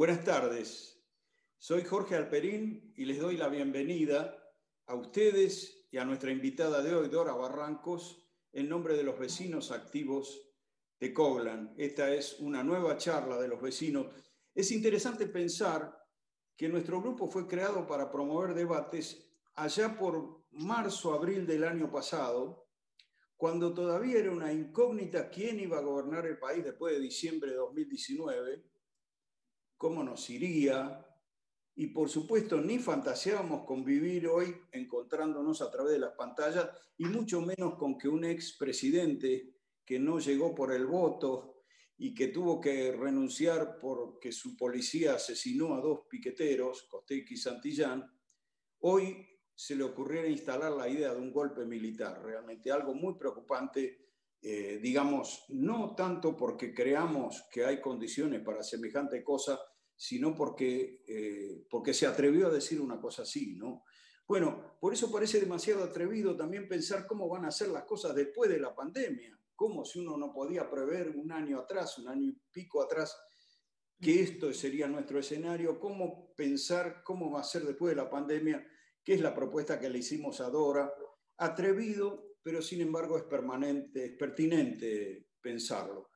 Buenas tardes, soy Jorge Alperín y les doy la bienvenida a ustedes y a nuestra invitada de hoy, Dora Barrancos, en nombre de los vecinos activos de Coglan. Esta es una nueva charla de los vecinos. Es interesante pensar que nuestro grupo fue creado para promover debates allá por marzo, abril del año pasado, cuando todavía era una incógnita quién iba a gobernar el país después de diciembre de 2019, cómo nos iría, y por supuesto ni fantaseábamos con vivir hoy encontrándonos a través de las pantallas, y mucho menos con que un expresidente que no llegó por el voto y que tuvo que renunciar porque su policía asesinó a dos piqueteros, Costequi y Santillán, hoy se le ocurriera instalar la idea de un golpe militar, realmente algo muy preocupante, eh, digamos, no tanto porque creamos que hay condiciones para semejante cosa, sino porque, eh, porque se atrevió a decir una cosa así, ¿no? Bueno, por eso parece demasiado atrevido también pensar cómo van a ser las cosas después de la pandemia, cómo si uno no podía prever un año atrás, un año y pico atrás, que esto sería nuestro escenario, cómo pensar cómo va a ser después de la pandemia que es la propuesta que le hicimos a Dora. Atrevido, pero sin embargo es permanente, es pertinente pensarlo.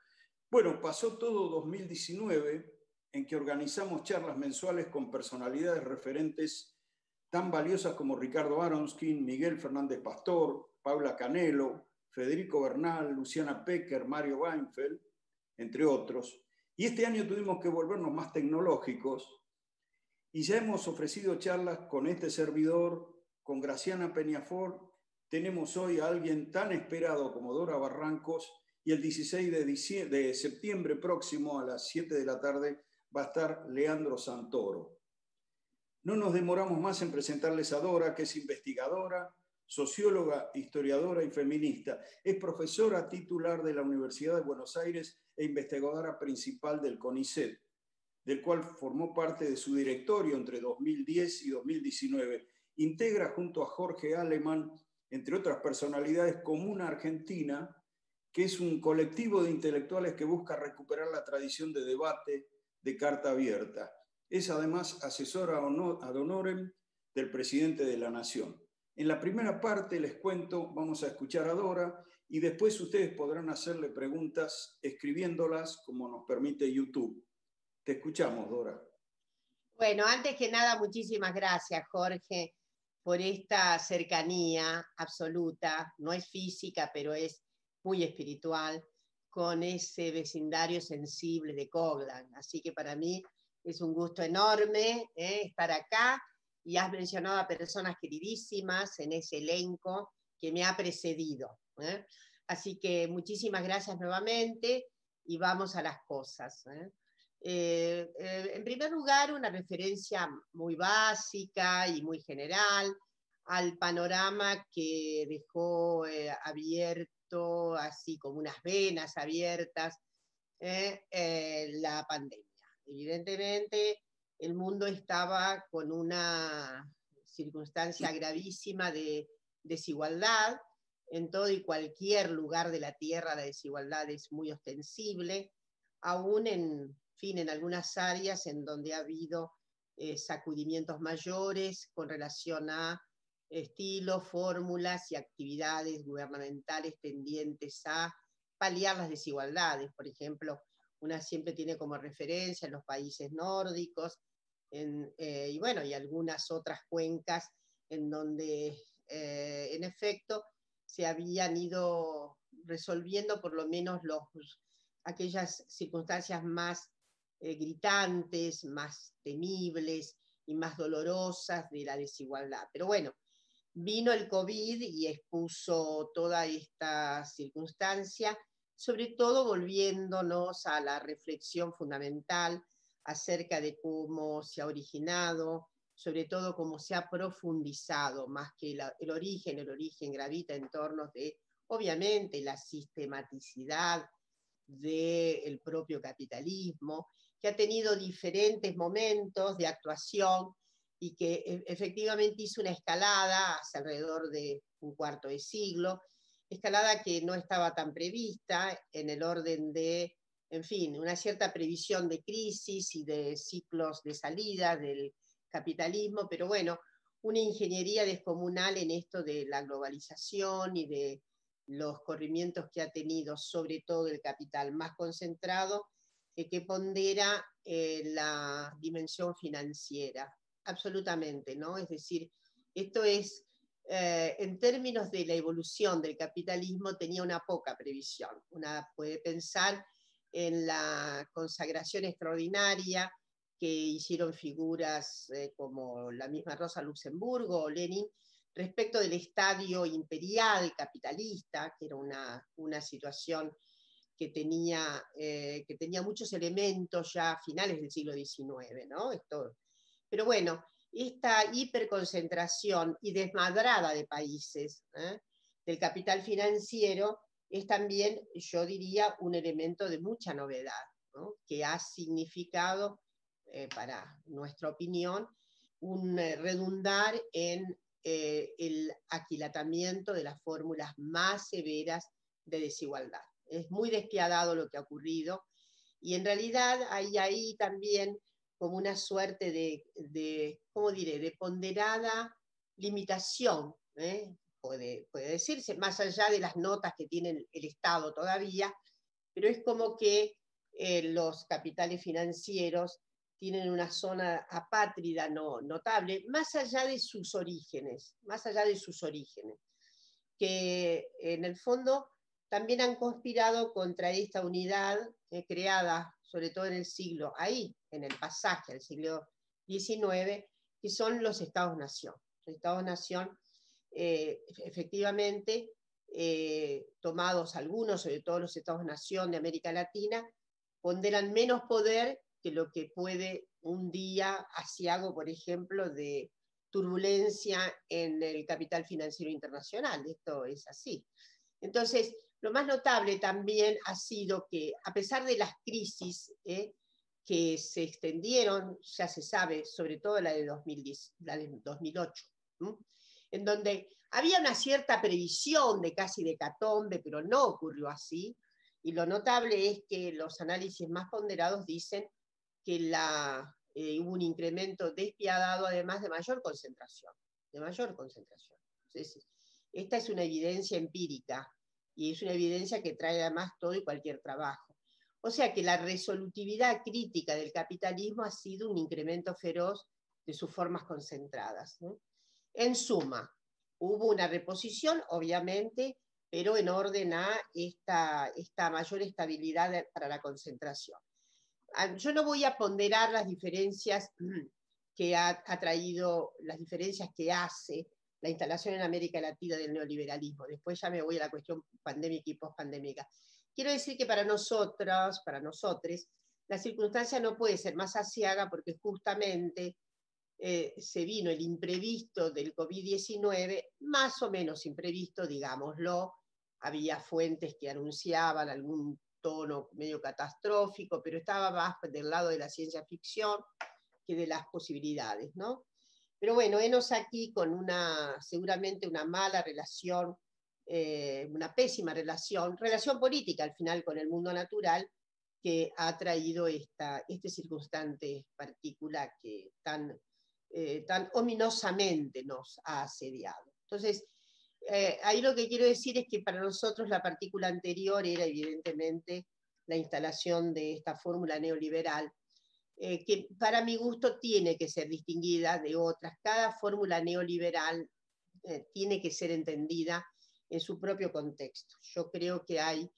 Bueno, pasó todo 2019 en que organizamos charlas mensuales con personalidades referentes tan valiosas como Ricardo Aronskin, Miguel Fernández Pastor, Paula Canelo, Federico Bernal, Luciana Pecker, Mario Weinfeld, entre otros. Y este año tuvimos que volvernos más tecnológicos y ya hemos ofrecido charlas con este servidor, con Graciana Peñafor. Tenemos hoy a alguien tan esperado como Dora Barrancos y el 16 de, de septiembre próximo a las 7 de la tarde va a estar Leandro Santoro. No nos demoramos más en presentarles a Dora, que es investigadora, socióloga, historiadora y feminista. Es profesora titular de la Universidad de Buenos Aires e investigadora principal del CONICET del cual formó parte de su directorio entre 2010 y 2019. Integra junto a Jorge Alemán, entre otras personalidades, Comuna Argentina, que es un colectivo de intelectuales que busca recuperar la tradición de debate de carta abierta. Es además asesora ad honorem del presidente de la Nación. En la primera parte les cuento, vamos a escuchar a Dora y después ustedes podrán hacerle preguntas escribiéndolas como nos permite YouTube. Te escuchamos, Dora. Bueno, antes que nada, muchísimas gracias, Jorge, por esta cercanía absoluta, no es física, pero es muy espiritual, con ese vecindario sensible de Coglan. Así que para mí es un gusto enorme eh, estar acá y has mencionado a personas queridísimas en ese elenco que me ha precedido. Eh. Así que muchísimas gracias nuevamente y vamos a las cosas. Eh. En primer lugar, una referencia muy básica y muy general al panorama que dejó eh, abierto, así como unas venas abiertas, la pandemia. Evidentemente, el mundo estaba con una circunstancia gravísima de desigualdad. En todo y cualquier lugar de la Tierra la desigualdad es muy ostensible, aún en fin, en algunas áreas en donde ha habido eh, sacudimientos mayores con relación a estilos, fórmulas y actividades gubernamentales tendientes a paliar las desigualdades. Por ejemplo, una siempre tiene como referencia los países nórdicos eh, y bueno, y algunas otras cuencas en donde eh, en efecto se habían ido resolviendo por lo menos los, aquellas circunstancias más eh, gritantes, más temibles y más dolorosas de la desigualdad. Pero bueno, vino el COVID y expuso toda esta circunstancia, sobre todo volviéndonos a la reflexión fundamental acerca de cómo se ha originado, sobre todo cómo se ha profundizado, más que el origen, el origen gravita en torno de, obviamente, la sistematicidad del propio capitalismo que ha tenido diferentes momentos de actuación y que e, efectivamente hizo una escalada hace alrededor de un cuarto de siglo, escalada que no estaba tan prevista en el orden de en fin, una cierta previsión de crisis y de ciclos de salida del capitalismo, pero bueno, una ingeniería descomunal en esto de la globalización y de los corrimientos que ha tenido sobre todo el capital más concentrado, eh, que pondera eh, la dimensión financiera, absolutamente, ¿no? Es decir, esto es, eh, en términos de la evolución del capitalismo, tenía una poca previsión. Una puede pensar en la consagración extraordinaria que hicieron figuras como la misma Rosa Luxemburgo o Lenin, respecto del estadio imperial capitalista, que era una, una situación que tenía, eh, que tenía muchos elementos ya a finales del siglo XIX, ¿no? Esto, pero bueno, esta hiperconcentración y desmadrada de países ¿eh? del capital financiero es también, yo diría, un elemento de mucha novedad, ¿no? que ha significado, eh, para nuestra opinión, un redundar en eh, el aquilatamiento de las fórmulas más severas de desigualdad. Es muy despiadado lo que ha ocurrido y en realidad hay ahí también como una suerte de, ¿cómo diré?, de ponderada limitación, ¿eh? puede, puede decirse, más allá de las notas que tiene el Estado todavía, pero es como que eh, los capitales financieros tienen una zona apátrida no, notable, más allá de sus orígenes, más allá de sus orígenes, que en el fondo también han conspirado contra esta unidad eh, creada, sobre todo en el siglo, ahí, en el pasaje al siglo XIX, que son los Estados-Nación. Los Estados-Nación, eh, efectivamente, eh, tomados algunos, sobre todo los Estados-Nación de América Latina, ponderan menos poder que lo que puede un día asiago, por ejemplo, de turbulencia en el capital financiero internacional. Esto es así. Entonces, lo más notable también ha sido que, a pesar de las crisis eh, que se extendieron, ya se sabe, sobre todo la de, 2010, la de 2008, en donde había una cierta previsión de casi de catombe, pero no ocurrió así. Y lo notable es que los análisis más ponderados dicen que la, eh, hubo un incremento despiadado, además de mayor concentración, de mayor concentración. esta es una evidencia empírica y es una evidencia que trae además todo y cualquier trabajo. O sea que la resolutividad crítica del capitalismo ha sido un incremento feroz de sus formas concentradas. En suma, hubo una reposición, obviamente, pero en orden a esta, mayor estabilidad para la concentración. Ah, yo no voy a ponderar las diferencias que ha, traído, las diferencias que hace la instalación en América Latina del neoliberalismo. Después ya me voy a la cuestión pandémica y pospandémica. Quiero decir que para nosotros, para nosotros, la circunstancia no puede ser más asiaga porque justamente eh, se vino el imprevisto del COVID-19, más o menos imprevisto, digámoslo. Había fuentes que anunciaban algún tono medio catastrófico, pero estaba más del lado de la ciencia ficción que de las posibilidades, ¿no? Pero bueno, enos aquí con una, seguramente una mala relación, eh, una pésima relación, relación política al final con el mundo natural, que ha traído esta, este circunstante particular que tan, eh, tan ominosamente nos ha asediado. Entonces, eh, ahí lo que quiero decir es que para nosotros la partícula anterior era evidentemente la instalación de esta fórmula neoliberal, eh, que para mi gusto tiene que ser distinguida de otras. Cada fórmula neoliberal eh, tiene que ser entendida en su propio contexto. Yo creo que hay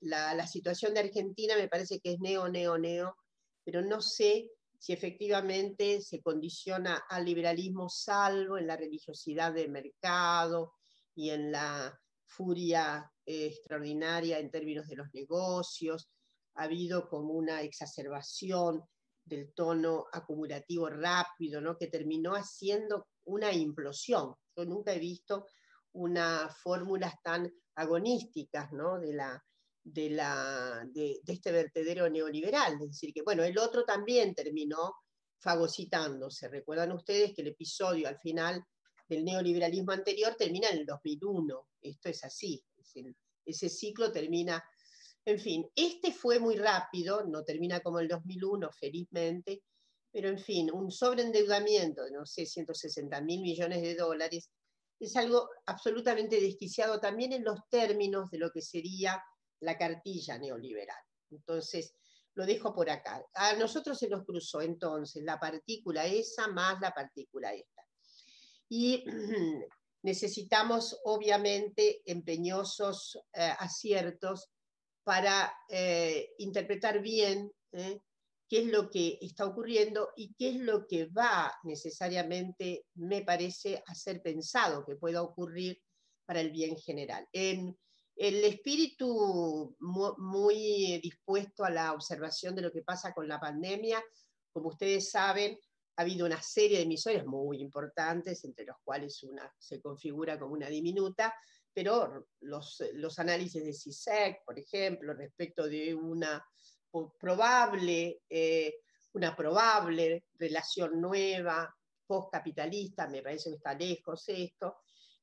la, la situación de Argentina me parece que es neo, neo, neo, pero no sé si efectivamente se condiciona al liberalismo salvo en la religiosidad de mercado y en la furia eh, extraordinaria en términos de los negocios. Ha habido como una exacerbación del tono acumulativo rápido, ¿no? que terminó haciendo una implosión. Yo nunca he visto unas fórmulas tan agonísticas ¿no? de la de, la, de, este vertedero neoliberal. Es decir, que bueno, el otro también terminó fagocitándose. Recuerdan ustedes que el episodio al final del neoliberalismo anterior termina en el 2001. Esto es así. ese ciclo termina En fin, este fue muy rápido, no termina como el 2001, felizmente, pero en fin, un sobreendeudamiento de, no sé, 160 mil millones de dólares es algo absolutamente desquiciado también en los términos de lo que sería la cartilla neoliberal. Entonces, lo dejo por acá. A nosotros se nos cruzó entonces la partícula esa más la partícula esta. Y necesitamos, obviamente, empeñosos eh, aciertos para eh, interpretar bien ¿eh? Qué es lo que está ocurriendo y qué es lo que va necesariamente, me parece, a ser pensado que pueda ocurrir para el bien general. En el espíritu muy dispuesto a la observación de lo que pasa con la pandemia, como ustedes saben, ha habido una serie de emisoras muy importantes, entre los cuales una se configura como una diminuta, pero los, los análisis de CISEC, por ejemplo, respecto de una probable, eh, una probable relación nueva, postcapitalista, me parece que está lejos esto,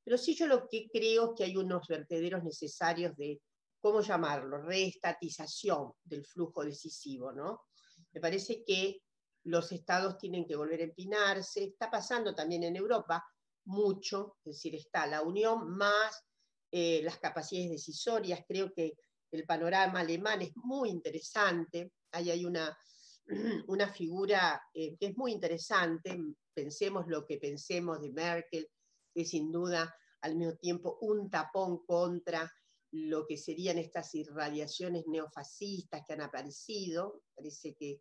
pero sí yo lo que creo es que hay unos vertederos necesarios de, ¿cómo llamarlo?, reestatización del flujo decisivo, ¿no? Me parece que los estados tienen que volver a empinarse, está pasando también en Europa mucho, es decir, está la unión más eh, las capacidades decisorias, creo que el panorama alemán es muy interesante, ahí hay una, una figura eh, que es muy interesante, pensemos lo que pensemos de Merkel, que sin duda al mismo tiempo un tapón contra lo que serían estas irradiaciones neofascistas que han aparecido, parece que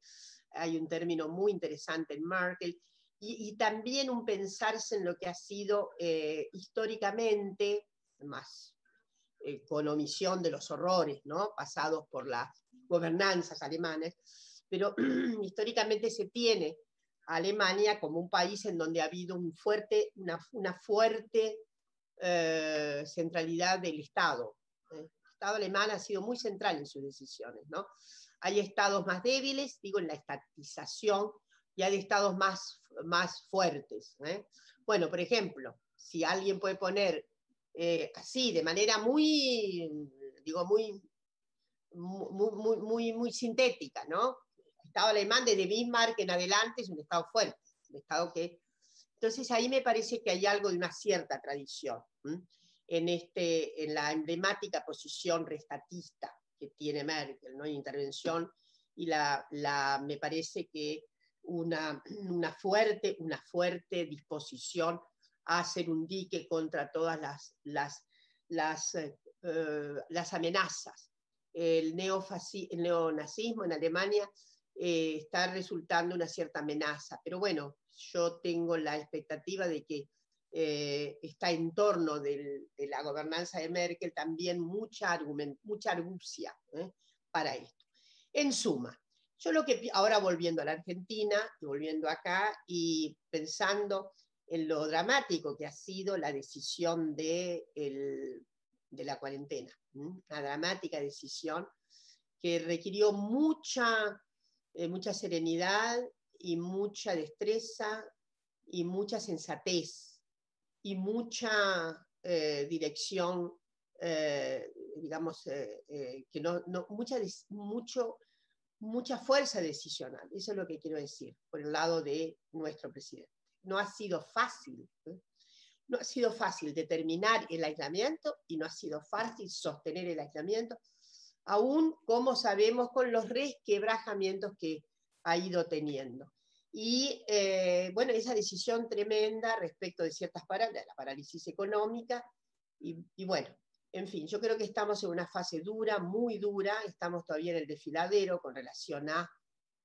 hay un término muy interesante en Merkel, y, también un pensarse en lo que ha sido eh, históricamente más eh, con omisión de los horrores ¿no? pasados por las gobernanzas alemanes, pero históricamente se tiene a Alemania como un país en donde ha habido un fuerte, una, una fuerte eh, centralidad del Estado. ¿eh? El Estado alemán ha sido muy central en sus decisiones. ¿no? Hay estados más débiles, digo, en la estatización, y hay estados más, más fuertes. Bueno, por ejemplo, si alguien puede poner eh, así, de manera muy, digo, muy, muy, muy, muy, sintética, ¿no? El Estado alemán desde Bismarck en adelante es un Estado fuerte, un Estado que... Entonces ahí me parece que hay algo de una cierta tradición en, este, en la emblemática posición restatista que tiene Merkel, ¿no? intervención y la, la, me parece que una, una, fuerte, una fuerte disposición hacer un dique contra todas las, las, las, eh, eh, las amenazas. El, el, neonazismo en Alemania eh, está resultando una cierta amenaza, pero bueno, yo tengo la expectativa de que está en torno de la gobernanza de Merkel también mucha, mucha argucia para esto. En suma, yo lo que ahora volviendo a la Argentina y volviendo acá y pensando en lo dramático que ha sido la decisión de, de la cuarentena, una dramática decisión que requirió mucha, eh, mucha serenidad y mucha destreza y mucha sensatez y mucha eh, dirección, eh, digamos, que no, mucha, mucho, mucha fuerza decisional. Eso es lo que quiero decir por el lado de nuestro presidente no ha sido fácil. ¿eh? No ha sido fácil determinar el aislamiento y no ha sido fácil sostener el aislamiento, aún como sabemos con los resquebrajamientos que ha ido teniendo. Y eh, bueno, esa decisión tremenda respecto de ciertas parálisis, la parálisis económica, y, bueno, en fin, yo creo que estamos en una fase dura, muy dura, estamos todavía en el desfiladero con relación a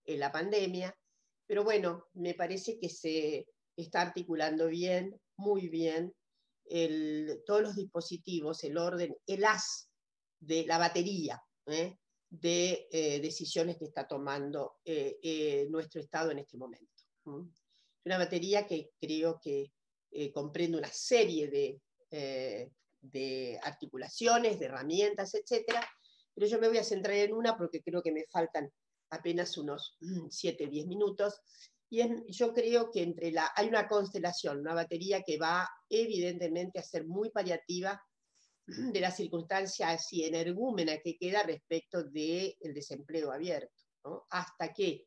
la pandemia, pero bueno, me parece que se, está articulando bien, muy bien, todos los dispositivos, el orden, el as de la batería ¿eh? de eh, decisiones que está tomando eh, nuestro Estado en este momento. Una batería que creo que comprende una serie de, de articulaciones, de herramientas, etcétera, pero yo me voy a centrar en una porque creo que me faltan apenas unos 7, 10 minutos, y yo creo que entre la, hay una constelación, una batería que va evidentemente a ser muy paliativa de la circunstancia así energúmena que queda respecto del desempleo abierto, hasta que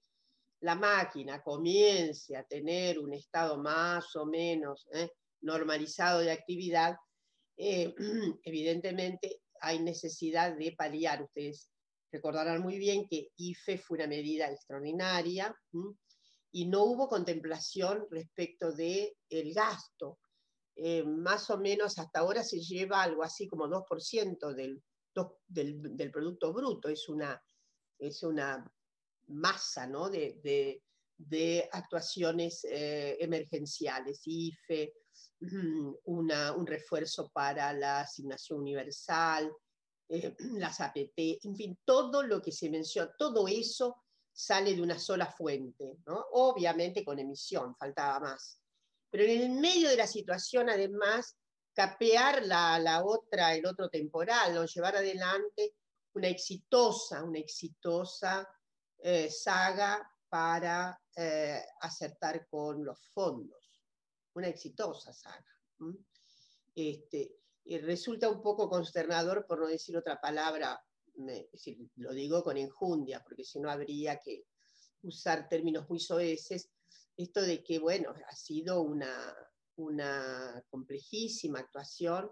la máquina comience a tener un estado más o menos ¿eh? normalizado de actividad, eh, evidentemente hay necesidad de paliar. Ustedes recordarán muy bien que IFE fue una medida extraordinaria y no hubo contemplación respecto del el gasto. Eh, más o menos hasta ahora se lleva algo así como 2% del, del, del, Producto Bruto. Es una, es una masa ¿no? de, de, actuaciones eh, emergenciales, IFE, una, un refuerzo para la asignación universal, eh, las APT, en fin, todo lo que se menciona, todo eso sale de una sola fuente, obviamente con emisión, faltaba más. Pero en el medio de la situación, además, capear la, la otra, el otro temporal, o llevar adelante una exitosa, una exitosa eh, saga para eh, acertar con los fondos. Una exitosa saga. Este, resulta un poco consternador, por no decir otra palabra, lo digo con enjundia, porque si no habría que usar términos muy soeces, esto de que, bueno, ha sido una, una complejísima actuación,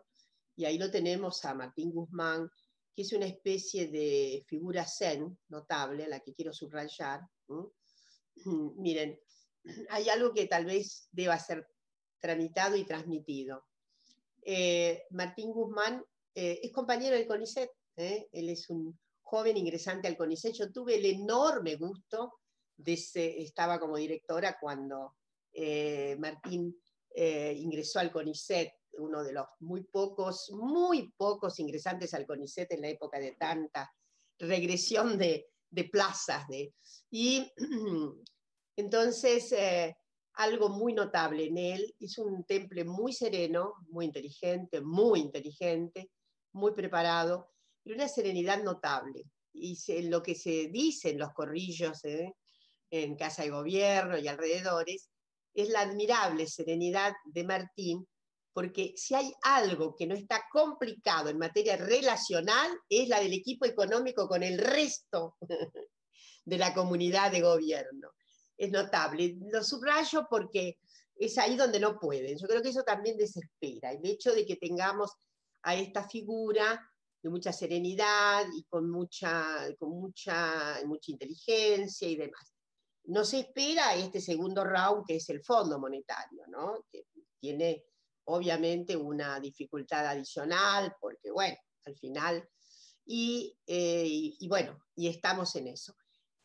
y ahí lo tenemos a Martín Guzmán, que es una especie de figura zen notable, a la que quiero subrayar. Miren, hay algo que tal vez deba ser tramitado y transmitido. Eh, Martín Guzmán eh, es compañero del CONICET, ¿eh? él es un joven ingresante al CONICET. Yo tuve el enorme gusto de ser, estaba como directora cuando Martín ingresó al CONICET uno de los muy pocos, muy pocos ingresantes al CONICET en la época de tanta regresión de, plazas. De, y entonces, eh, algo muy notable en él, es un temple muy sereno, muy inteligente, muy inteligente, muy preparado, y una serenidad notable. Y lo que se dice en los corrillos, eh, en Casa de Gobierno y alrededores, es la admirable serenidad de Martín porque si hay algo que no está complicado en materia relacional, es la del equipo económico con el resto de la comunidad de gobierno. Es notable. Lo subrayo porque es ahí donde no pueden. Yo creo que eso también desespera. El hecho de que tengamos a esta figura de mucha serenidad y con mucha, con mucha, mucha inteligencia y demás. No se espera este segundo round, que es el Fondo Monetario, ¿no? que tiene obviamente una dificultad adicional, porque bueno, al final, y, eh, bueno, y estamos en eso.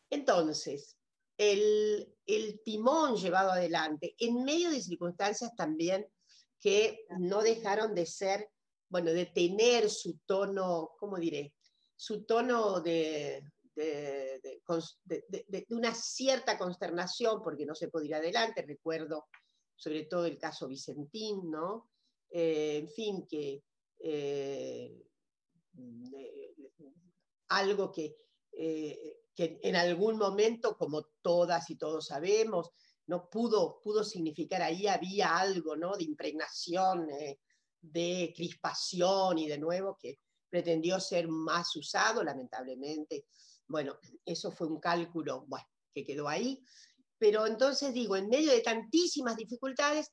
Entonces, el, timón llevado adelante, en medio de circunstancias también que no dejaron de ser, bueno, de tener su tono, ¿cómo diré? Su tono de, de, de, una cierta consternación porque no se puede ir adelante. Recuerdo sobre todo el caso Vicentín, ¿no? Eh, en fin, que eh, algo que, eh, que, en algún momento, como todas y todos sabemos, no pudo, pudo significar ahí había algo ¿no? de impregnación, de crispación y de nuevo que pretendió ser más usado, lamentablemente. Bueno, eso fue un cálculo bueno, que quedó ahí. Pero entonces digo, en medio de tantísimas dificultades,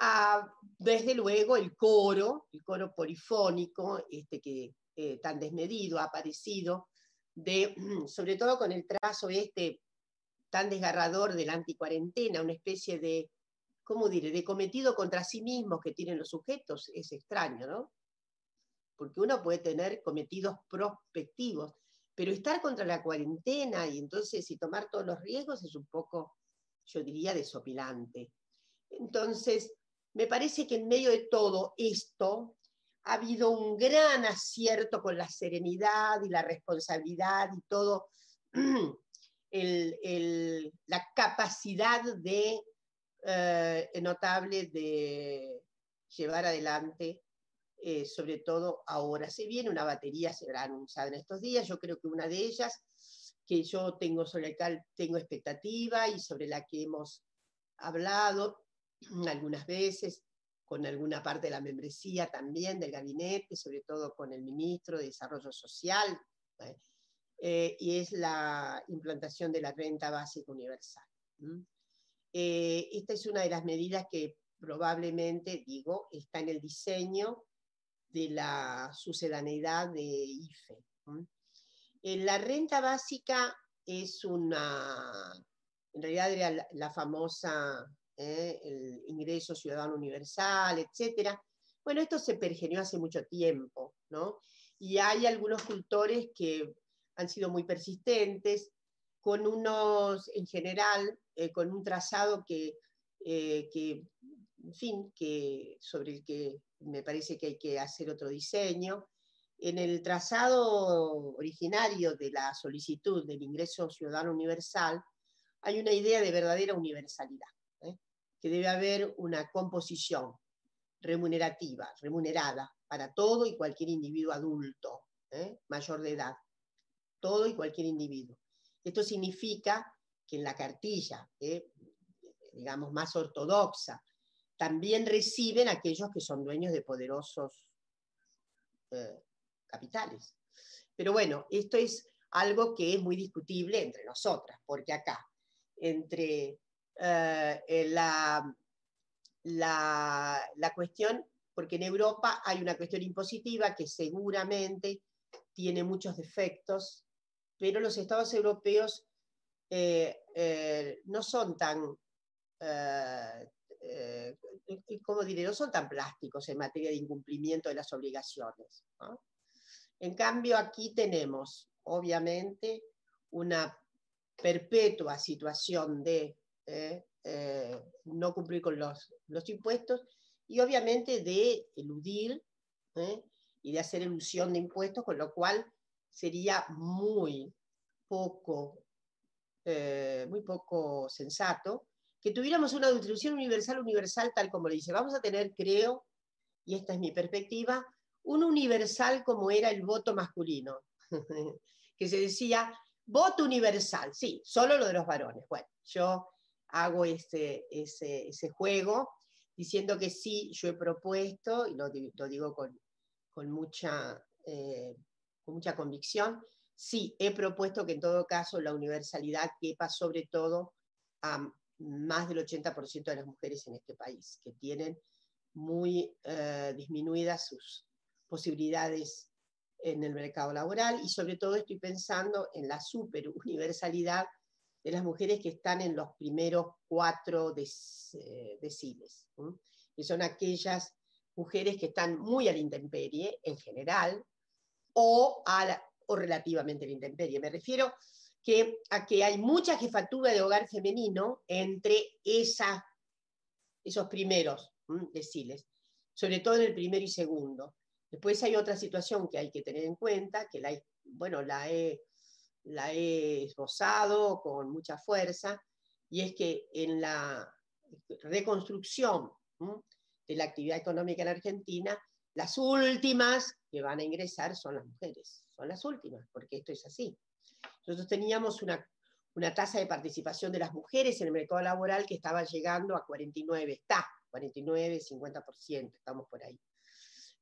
ah, desde luego el coro, el coro polifónico, este que eh, tan desmedido ha aparecido, de, sobre todo con el trazo este tan desgarrador de la anticuarentena, una especie de, ¿cómo diré?, de cometido contra sí mismos que tienen los sujetos, es extraño, ¿no? Porque uno puede tener cometidos prospectivos, pero estar contra la cuarentena y entonces y tomar todos los riesgos es un poco, yo diría, desopilante. Entonces, me parece que en medio de todo esto ha habido un gran acierto con la serenidad y la responsabilidad y todo, la capacidad de, eh, notable de llevar adelante eh, sobre todo ahora. Se viene una batería, se verá anunciada en estos días, yo creo que una de ellas, que yo tengo sobre la cual tengo expectativa y sobre la que hemos hablado algunas veces, con alguna parte de la membresía también del gabinete, sobre todo con el ministro de Desarrollo Social, ¿eh? Eh, y es la implantación de la renta básica universal. Eh, esta es una de las medidas que probablemente, digo, está en el diseño de la sucedaneidad de IFE. la renta básica es una, en realidad era la, famosa, el ingreso ciudadano universal, etc. Bueno, esto se pergenió hace mucho tiempo, ¿no? Y hay algunos cultores que han sido muy persistentes, con unos, en general, eh, con un trazado que, eh, que, en fin, que, sobre el que me parece que hay que hacer otro diseño. En el trazado originario de la solicitud del ingreso ciudadano universal hay una idea de verdadera universalidad, ¿eh? que debe haber una composición remunerativa, remunerada para todo y cualquier individuo adulto, mayor de edad, todo y cualquier individuo. Esto significa que en la cartilla, eh, digamos, más ortodoxa, también reciben aquellos que son dueños de poderosos eh, capitales. Pero bueno, esto es algo que es muy discutible entre nosotras, porque acá, entre eh, la, la, la cuestión, porque en Europa hay una cuestión impositiva que seguramente tiene muchos defectos pero los estados europeos eh, eh, no son tan, eh, ¿cómo diré? No son tan plásticos en materia de incumplimiento de las obligaciones. En cambio, aquí tenemos, obviamente, una perpetua situación de no cumplir con los, los, impuestos y obviamente de eludir y de hacer ilusión de impuestos, con lo cual sería muy poco, eh, muy poco sensato que tuviéramos una distribución universal universal tal como le dice. Vamos a tener, creo, y esta es mi perspectiva, un universal como era el voto masculino, que se decía voto universal, sí, solo lo de los varones. Bueno, yo hago ese, ese, juego diciendo que sí, yo he propuesto, y lo, digo con, con mucha eh, con mucha convicción. Sí, he propuesto que en todo caso la universalidad quepa sobre todo a más del 80% de las mujeres en este país, que tienen muy eh, disminuidas sus posibilidades en el mercado laboral y sobre todo estoy pensando en la super universalidad de las mujeres que están en los primeros cuatro eh, deciles, que son aquellas mujeres que están muy a la intemperie en general, o, a o relativamente a la intemperie. Me refiero que, a que hay mucha jefatura de hogar femenino entre esa, esos primeros deciles, sobre todo en el primero y segundo. Después hay otra situación que hay que tener en cuenta, que la, bueno, la, he, la he esbozado con mucha fuerza, y es que en la reconstrucción de la actividad económica en Argentina, las últimas que van a ingresar son las mujeres, son las últimas, porque esto es así. Nosotros teníamos una, tasa de participación de las mujeres en el mercado laboral que estaba llegando a 49, está, 49, 50%, estamos por ahí.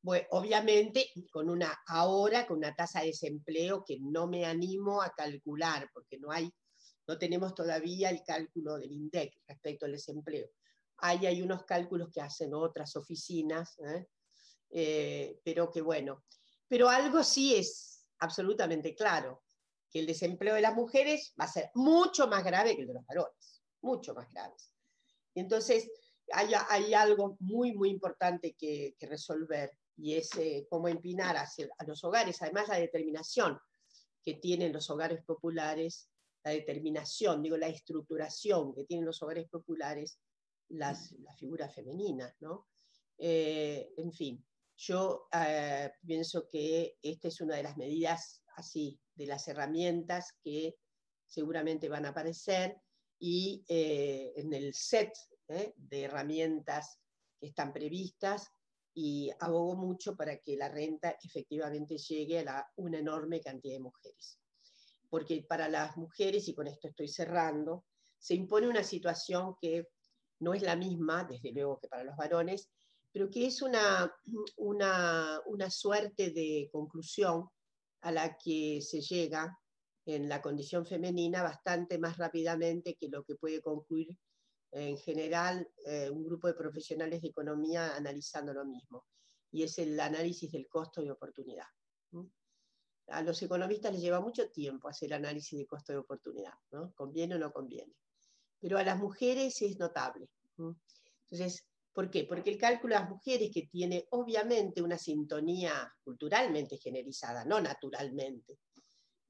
Bueno, obviamente, con una, ahora con una tasa de desempleo que no me animo a calcular, porque no hay, no tenemos todavía el cálculo del INDEC respecto al desempleo. Ahí hay unos cálculos que hacen otras oficinas, ¿eh? Eh, pero que bueno. Pero algo sí es absolutamente claro, que el desempleo de las mujeres va a ser mucho más grave que el de los varones, mucho más grave. entonces hay, hay, algo muy, muy importante que, resolver y es eh, cómo empinar hacia, a los hogares, además la determinación que tienen los hogares populares, la determinación, digo, la estructuración que tienen los hogares populares, las, las figuras femeninas, ¿no? Eh, en fin, yo eh, pienso que esta es una de las medidas así, de las herramientas que seguramente van a aparecer y eh, en el set ¿eh? de herramientas que están previstas y abogo mucho para que la renta efectivamente llegue a una enorme cantidad de mujeres. Porque para las mujeres, y con esto estoy cerrando, se impone una situación que no es la misma, desde luego, que para los varones, pero que es una, una, una suerte de conclusión a la que se llega en la condición femenina bastante más rápidamente que lo que puede concluir en general eh, un grupo de profesionales de economía analizando lo mismo, y es el análisis del costo de oportunidad. A los economistas les lleva mucho tiempo hacer análisis de costo de oportunidad, ¿no? ¿Conviene o no conviene? Pero a las mujeres es notable. Entonces, ¿por qué? Porque el cálculo de las mujeres, que tiene obviamente una sintonía culturalmente generalizada, no naturalmente,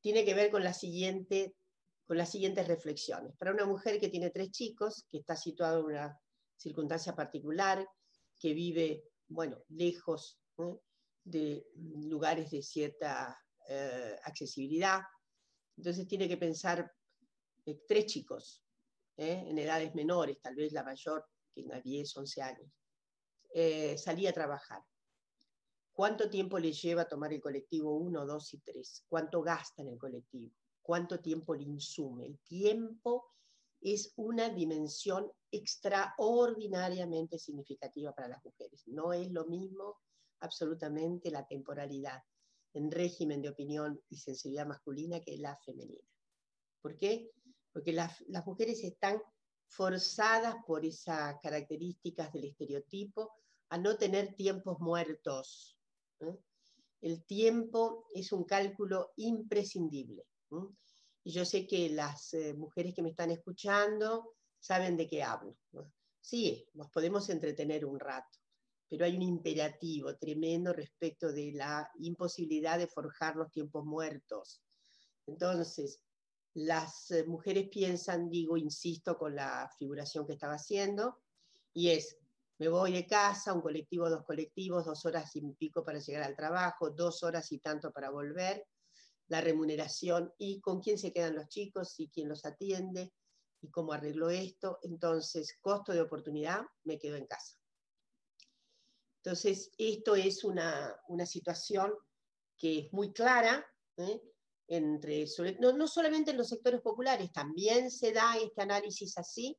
tiene que ver con la siguiente con las siguientes reflexiones. Para una mujer que tiene tres chicos, que está situada en una circunstancia particular, que vive, bueno, lejos de lugares de cierta eh, accesibilidad, entonces tiene que pensar eh, tres chicos, ¿eh? en edades menores, tal vez la mayor, que tenga 10, 11 años, salía a trabajar. ¿Cuánto tiempo le lleva tomar el colectivo 1, 2 y 3? ¿Cuánto gasta en el colectivo? cuánto tiempo le insume. El tiempo es una dimensión extraordinariamente significativa para las mujeres. No es lo mismo absolutamente la temporalidad en régimen de opinión y sensibilidad masculina que la femenina. ¿Por qué? Porque las, mujeres están forzadas por esas características del estereotipo a no tener tiempos muertos. ¿eh? El tiempo es un cálculo imprescindible. Y yo sé que las eh, mujeres que me están escuchando saben de qué hablo. Sí, nos podemos entretener un rato, pero hay un imperativo tremendo respecto de la imposibilidad de forjar los tiempos muertos. Entonces, las eh, mujeres piensan, digo, insisto con la figuración que estaba haciendo, y es, me voy de casa, un colectivo, dos colectivos, dos horas y pico para llegar al trabajo, dos horas y tanto para volver, la remuneración y con quién se quedan los chicos y quién los atiende y cómo arreglo esto. Entonces, costo de oportunidad, me quedo en casa. Entonces, esto es una, situación que es muy clara, ¿eh? Entre, no, no solamente en los sectores populares, también se da este análisis así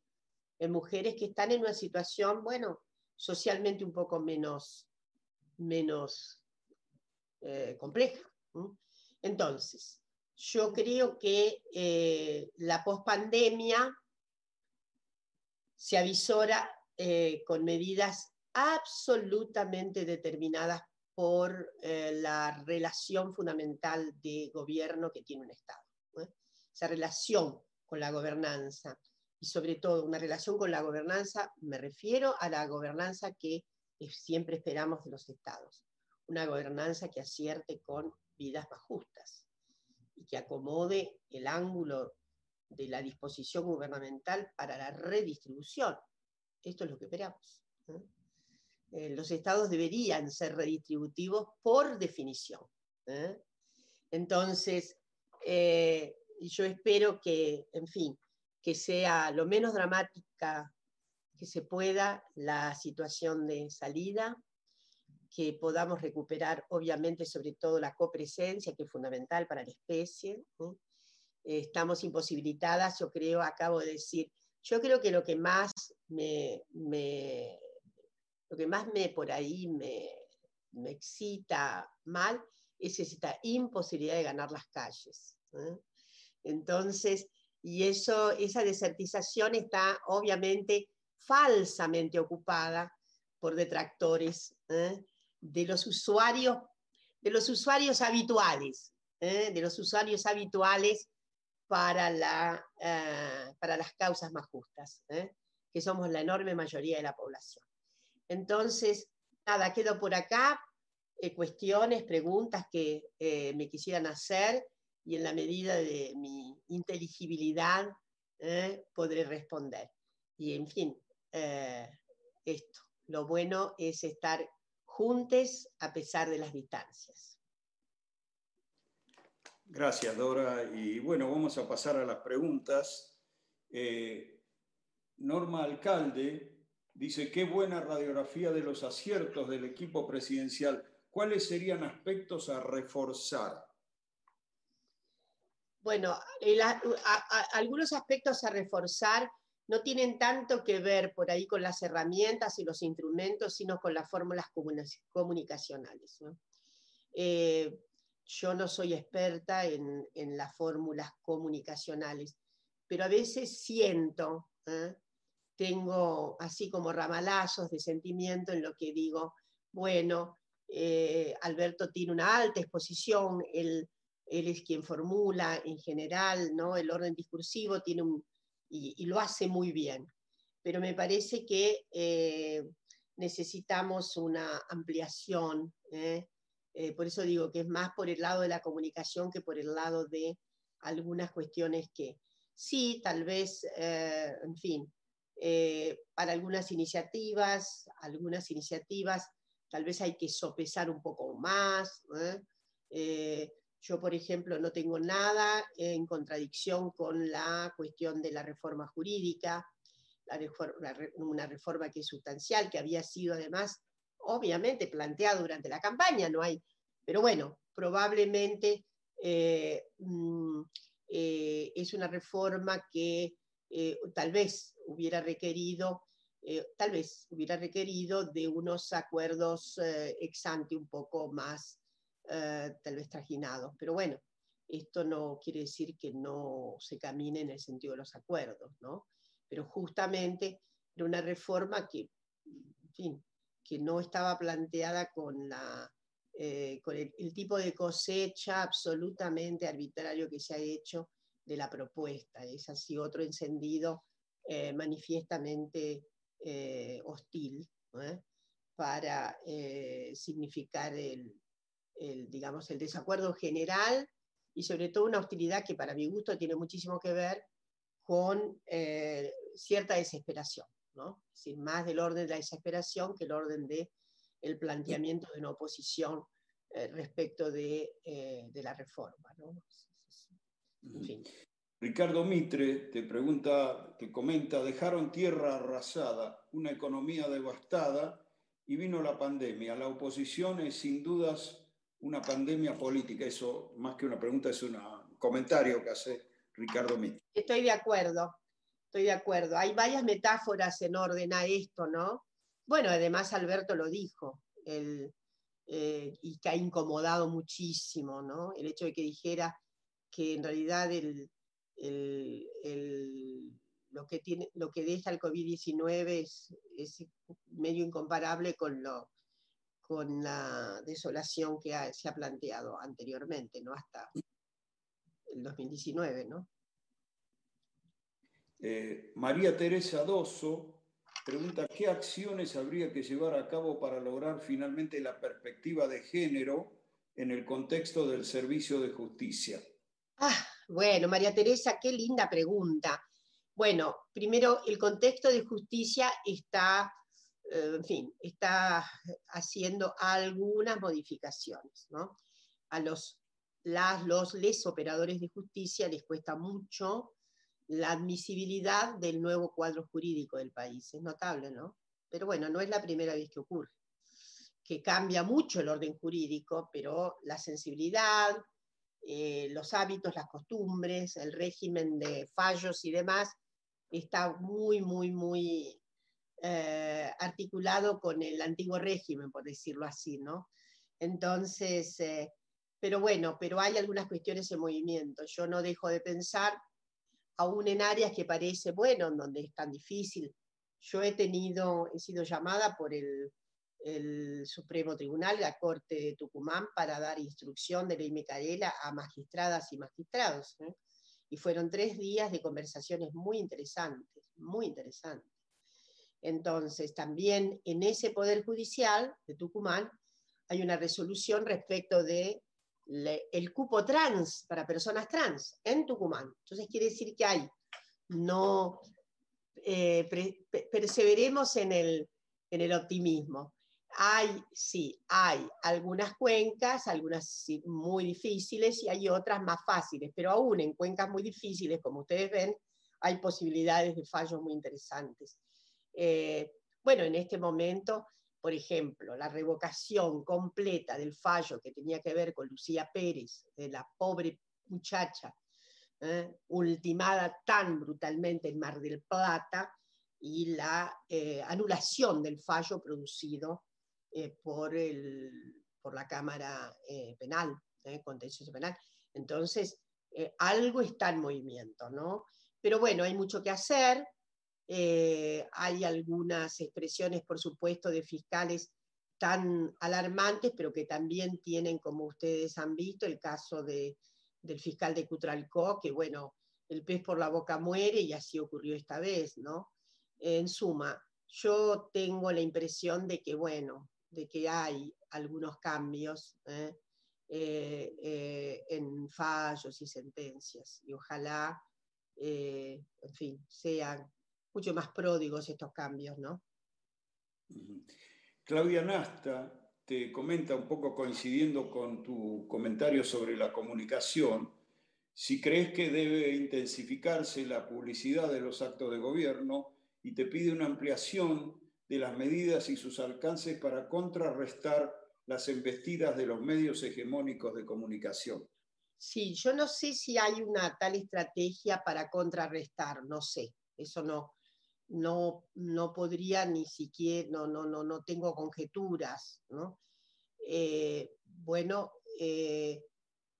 en mujeres que están en una situación, bueno, socialmente un poco menos, menos eh, compleja. Entonces, yo creo que eh, la pospandemia se avisora eh, con medidas absolutamente determinadas por eh, la relación fundamental de gobierno que tiene un Estado. Esa relación con la gobernanza y sobre todo una relación con la gobernanza, me refiero a la gobernanza que siempre esperamos de los Estados, una gobernanza que acierte con vidas más justas y que acomode el ángulo de la disposición gubernamental para la redistribución. Esto es lo que esperamos. Eh, los estados deberían ser redistributivos por definición. ¿eh? Entonces, eh, yo espero que, en fin, que sea lo menos dramática que se pueda la situación de salida, que podamos recuperar, obviamente, sobre todo la copresencia, que es fundamental para la especie. estamos imposibilitadas, yo creo, acabo de decir, yo creo que lo que más me, lo que más me por ahí me, me excita mal es esta imposibilidad de ganar las calles. Entonces, y eso, esa desertización está obviamente falsamente ocupada por detractores ¿eh? de los usuarios, de los usuarios habituales, ¿eh? de los usuarios habituales para, la, eh, para las causas más justas, ¿eh? que somos la enorme mayoría de la población. Entonces, nada, quedo por acá. cuestiones, preguntas que me quisieran hacer y en la medida de mi inteligibilidad podré responder. Y en fin, esto. Lo bueno es estar juntes a pesar de las distancias. Gracias, Dora. Y bueno, vamos a pasar a las preguntas. Eh, Norma Alcalde dice, qué buena radiografía de los aciertos del equipo presidencial. ¿Cuáles serían aspectos a reforzar? Bueno, algunos aspectos a reforzar no tienen tanto que ver por ahí con las herramientas y los instrumentos, sino con las fórmulas comunicacionales. Eh, yo no soy experta en, las fórmulas comunicacionales, pero a veces siento, ¿eh? Tengo así como ramalazos de sentimiento en lo que digo, bueno, eh, Alberto tiene una alta exposición, él, él, es quien formula en general ¿no? el orden discursivo, tiene un, y, lo hace muy bien. Pero me parece que eh, necesitamos una ampliación. ¿eh? Eh, por eso digo que es más por el lado de la comunicación que por el lado de algunas cuestiones que sí, tal vez, en fin, para algunas iniciativas, algunas iniciativas tal vez hay que sopesar un poco más. Yo, por ejemplo, no tengo nada en contradicción con la cuestión de la reforma jurídica, una reforma que es sustancial, que había sido además, obviamente, planteada durante la campaña, no hay, pero bueno, probablemente eh, mm, eh, es una reforma que eh, tal vez hubiera requerido, tal vez hubiera requerido de unos acuerdos ex ante un poco más eh, tal vez trajinados. Pero bueno, esto no quiere decir que no se camine en el sentido de los acuerdos, ¿no? Pero justamente era una reforma que, que no estaba planteada con, la, eh, con el, tipo de cosecha absolutamente arbitrario que se ha hecho de la propuesta. Es así otro encendido eh, manifiestamente hostil para significar el, digamos, el desacuerdo general y sobre todo una hostilidad que para mi gusto tiene muchísimo que ver con eh, cierta desesperación, ¿no? Es más del orden de la desesperación que el orden del el planteamiento de una oposición eh, respecto de, eh, de, la reforma. Ricardo Mitre te pregunta, te comenta, dejaron tierra arrasada, una economía devastada y vino la pandemia. La oposición es sin dudas una pandemia política. Eso, más que una pregunta, es un comentario que hace Ricardo Mitre. Estoy de acuerdo, estoy de acuerdo. Hay varias metáforas en orden a esto, ¿no? Bueno, además Alberto lo dijo, eh, y que ha incomodado muchísimo, ¿no? El hecho de que dijera que en realidad lo, que deja el COVID-19 es, medio incomparable con la desolación que se ha planteado anteriormente, ¿no? Hasta el 2019, ¿no? Eh, María Teresa Dosso pregunta, ¿qué acciones habría que llevar a cabo para lograr finalmente la perspectiva de género en el contexto del servicio de justicia? Ah, bueno, María Teresa, qué linda pregunta. Bueno, primero, el contexto de justicia está eh, en fin, está haciendo algunas modificaciones. ¿no? A los, las, los operadores de justicia les cuesta mucho la admisibilidad del nuevo cuadro jurídico del país. Es notable, ¿no? Pero bueno, no es la primera vez que ocurre. Que cambia mucho el orden jurídico, pero la sensibilidad, eh, los hábitos, las costumbres, el régimen de fallos y demás, está muy, muy, muy eh, articulado con el antiguo régimen, por decirlo así, ¿no? Entonces, eh, pero bueno, pero hay algunas cuestiones en movimiento. Yo no dejo de pensar, aún en áreas que parece, bueno, en donde es tan difícil. Yo he tenido, he sido llamada por el, Supremo Tribunal, la Corte de Tucumán, para dar instrucción de ley Micaela a magistradas y magistrados. ¿eh? Y fueron tres días de conversaciones muy interesantes, muy interesantes. Entonces, también en ese Poder Judicial de Tucumán hay una resolución respecto de el cupo trans para personas trans en Tucumán. Entonces quiere decir que hay, no eh, perseveremos en el, en el optimismo. Hay, sí, hay algunas cuencas, algunas muy difíciles y hay otras más fáciles, pero aún en cuencas muy difíciles, como ustedes ven, hay posibilidades de fallos muy interesantes. Eh, bueno, en este momento, por ejemplo, la revocación completa del fallo que tenía que ver con Lucía Pérez, de la pobre muchacha ultimada tan brutalmente en Mar del Plata y la anulación del fallo producido por, el, por la Cámara Penal, contencioso penal. Entonces, algo está en movimiento, ¿no? Pero bueno, hay mucho que hacer. Eh, hay algunas expresiones, por supuesto, de fiscales tan alarmantes, pero que también tienen, como ustedes han visto, el caso de, del fiscal de Cutralcó, que bueno, el pez por la boca muere y así ocurrió esta vez, ¿no? En suma, yo tengo la impresión de que, bueno, de que hay algunos cambios ¿eh? Eh, en fallos y sentencias, y ojalá eh, en fin, sean mucho más pródigos estos cambios, ¿no? Claudia Nasta te comenta un poco coincidiendo con tu comentario sobre la comunicación, si crees que debe intensificarse la publicidad de los actos de gobierno y te pide una ampliación de las medidas y sus alcances para contrarrestar las embestidas de los medios hegemónicos de comunicación. Sí, yo no sé si hay una tal estrategia para contrarrestar, no sé, eso no, no, no podría ni siquiera, no, no, no, no tengo conjeturas, ¿no? Eh, bueno, eh,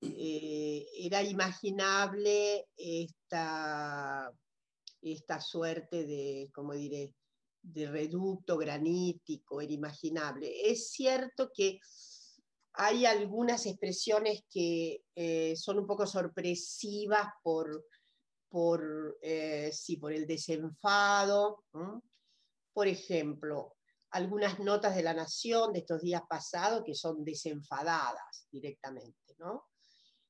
eh, era imaginable esta, esta suerte de, como diré, de reducto granítico, era. Es cierto que hay algunas expresiones que eh, son un poco sorpresivas por, por, eh, por el desenfado. Por ejemplo, algunas notas de la Nación de estos días pasados que son desenfadadas directamente. ¿no?